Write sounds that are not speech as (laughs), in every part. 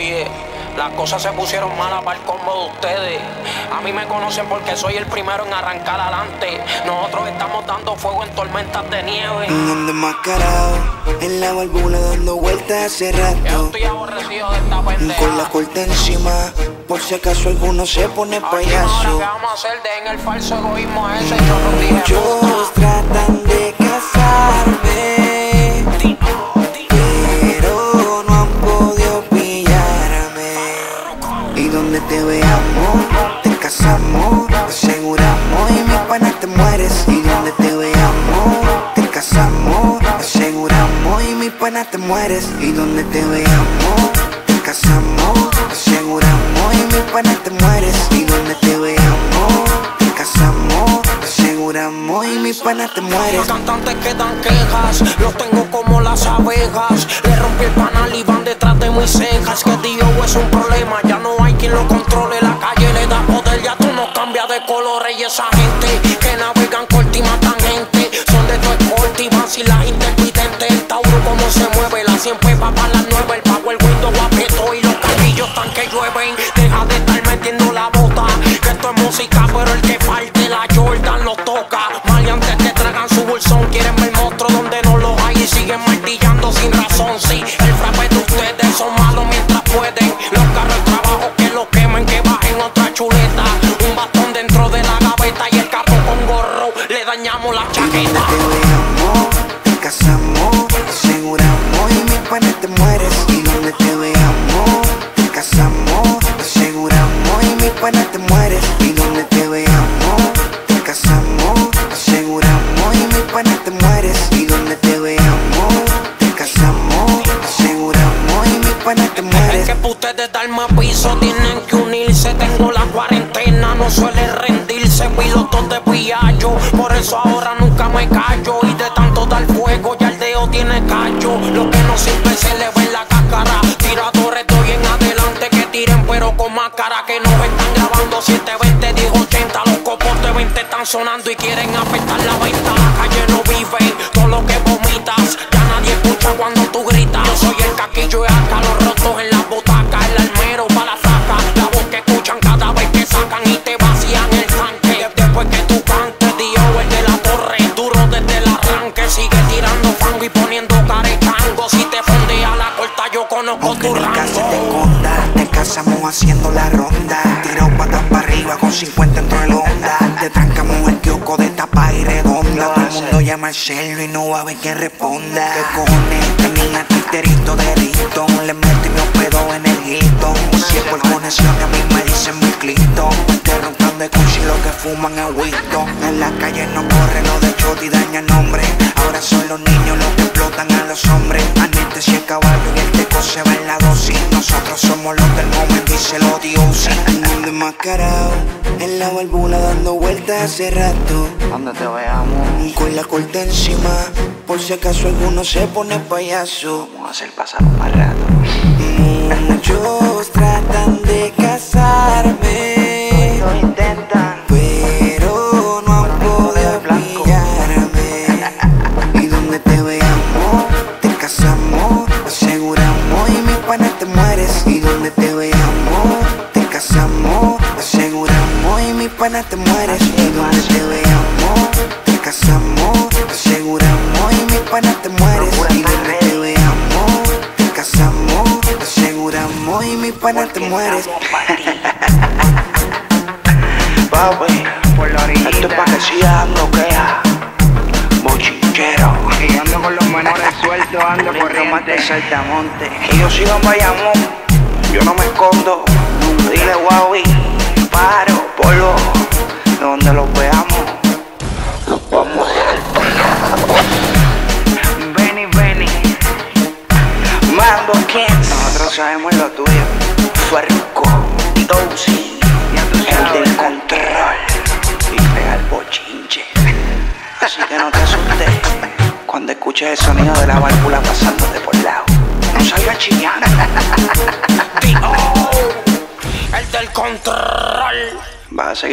Oye, las cosas se pusieron malas para el combo de ustedes. A mí me conocen porque soy el primero en arrancar adelante. Nosotros estamos dando fuego en tormentas de nieve. Ando enmascarado en la válvula dando vueltas hace rato. estoy aborrecido de esta pendeja. Con la corta encima, por si acaso alguno se pone ahora, payaso. ¿qué vamos a hacer? Dejen el falso egoísmo ese. Yo no dije Muchos tratan de casarme, te veamos, te casamos, aseguramos y mi pana te mueres. Y donde te veamos, te casamos, te aseguramos y mi pana te mueres. Y donde te veamos, te casamos, te aseguramos y mi pana te mueres. Y donde te veamos, te casamos, te aseguramos y mi pana te mueres. Los cantantes que dan quejas, los tengo de colores. Y esa gente que navegan corta y matan gente, son de tu escolta y van sin las intermitentes. El Tauro como se mueve, la siempre va para las nueve. El power window guapeto y los carrillos están que llueven. Deja de estar metiendo la bota, que esto es música, pero el que falte la Jordan lo toca. Maleantes que tragan su bolsón, quieren ver monstruo donde no los hay y siguen martillando sin razón. Sí, el frappe de ustedes son malos mientras pueden. Los carros trabajo que lo quemen, que bajen otra chuleta. Dañamos la Y chaqueta. te veamos, te casamos, aseguramos y mi pana te mueres. Y donde te veamos, te casamos, aseguramos y mi pana te mueres. Y donde te veamos, te casamos, aseguramos y mi pana te mueres. Y donde te veamos, te casamos, aseguramos y mi pana te Es mueres. que pa' ustedes dar más piso tienen que unirse. Tengo la cuarentena, no suele dedo tiene callo. Lo que no sirve se le ve en la cáscara. Tiradores doy en adelante que tiren, pero con más cara que nos están grabando. 720, digo 80. Los copos de 20 están sonando y quieren afectar la venta. La calle no vive, todo lo que vomitas. Ya nadie escucha cuando tú gritas. Yo soy el caquillo y acá los rotos en la butaca. El almero para la saca. La voz que escuchan cada vez que sacan y te vacían el tanque. Después que tú cantes, Dio el de la torre. Duro desde el arranque. Sigue poniendo caretango. Si te fondea la corta, yo conozco Aunque tu ni casi te rango. esconda, te casamos haciendo la ronda. Tirado patas para arriba con 50 dentro del onda. Te trancamos el kiosco de tapa y redonda. Todo el mundo llama al celo y no va a ver quién responda. ¿Qué cojones? Tenía twitterito de Riton. Le metí mi pedo en el Hilton. Si es por conexión, a mí me dicen mi Clinton. Te roncando de cuchi lo que fuman es Winston. En la calle no corre lo dio. Ando enmascarado en la válvula dando vueltas hace rato. Cuando te veamos, Con la corta encima, por si acaso alguno se pone payaso. vamos a hacer pasar un mal rato. Muchos tratan de casarme, Lo intentan, pero no han podido pillarme. Y donde te veamos, te casamos, aseguramos y mi pana te mueres. Y donde te veamos, casamos, te aseguramos y mi pana te mueres. Y donde te veamos, te casamos, te aseguramos y mi pana te mueres. Y donde te veamos, te casamos, te aseguramos y mi pana te mueres. (laughs) papi, por la orillita. esto es pa' que sigas dando queja. Bochinchero, Y ando con los menores sueltos, ando corriendo más de Saltamonte. Y yo sigo en Bayamón, yo no me escondo. Dile Huawei, paro, polvo, donde los veamos. Los vamos a dejar Benny, Benny. Mambo Kings. Nosotros sabemos lo tuyo. Fuerco, Dozy, el del control. Y pega el bochinche. Así que no te asustes cuando escuches el sonido de la válvula pasándote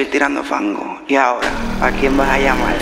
tirando fango. Y ahora, ¿a quién vas a llamar?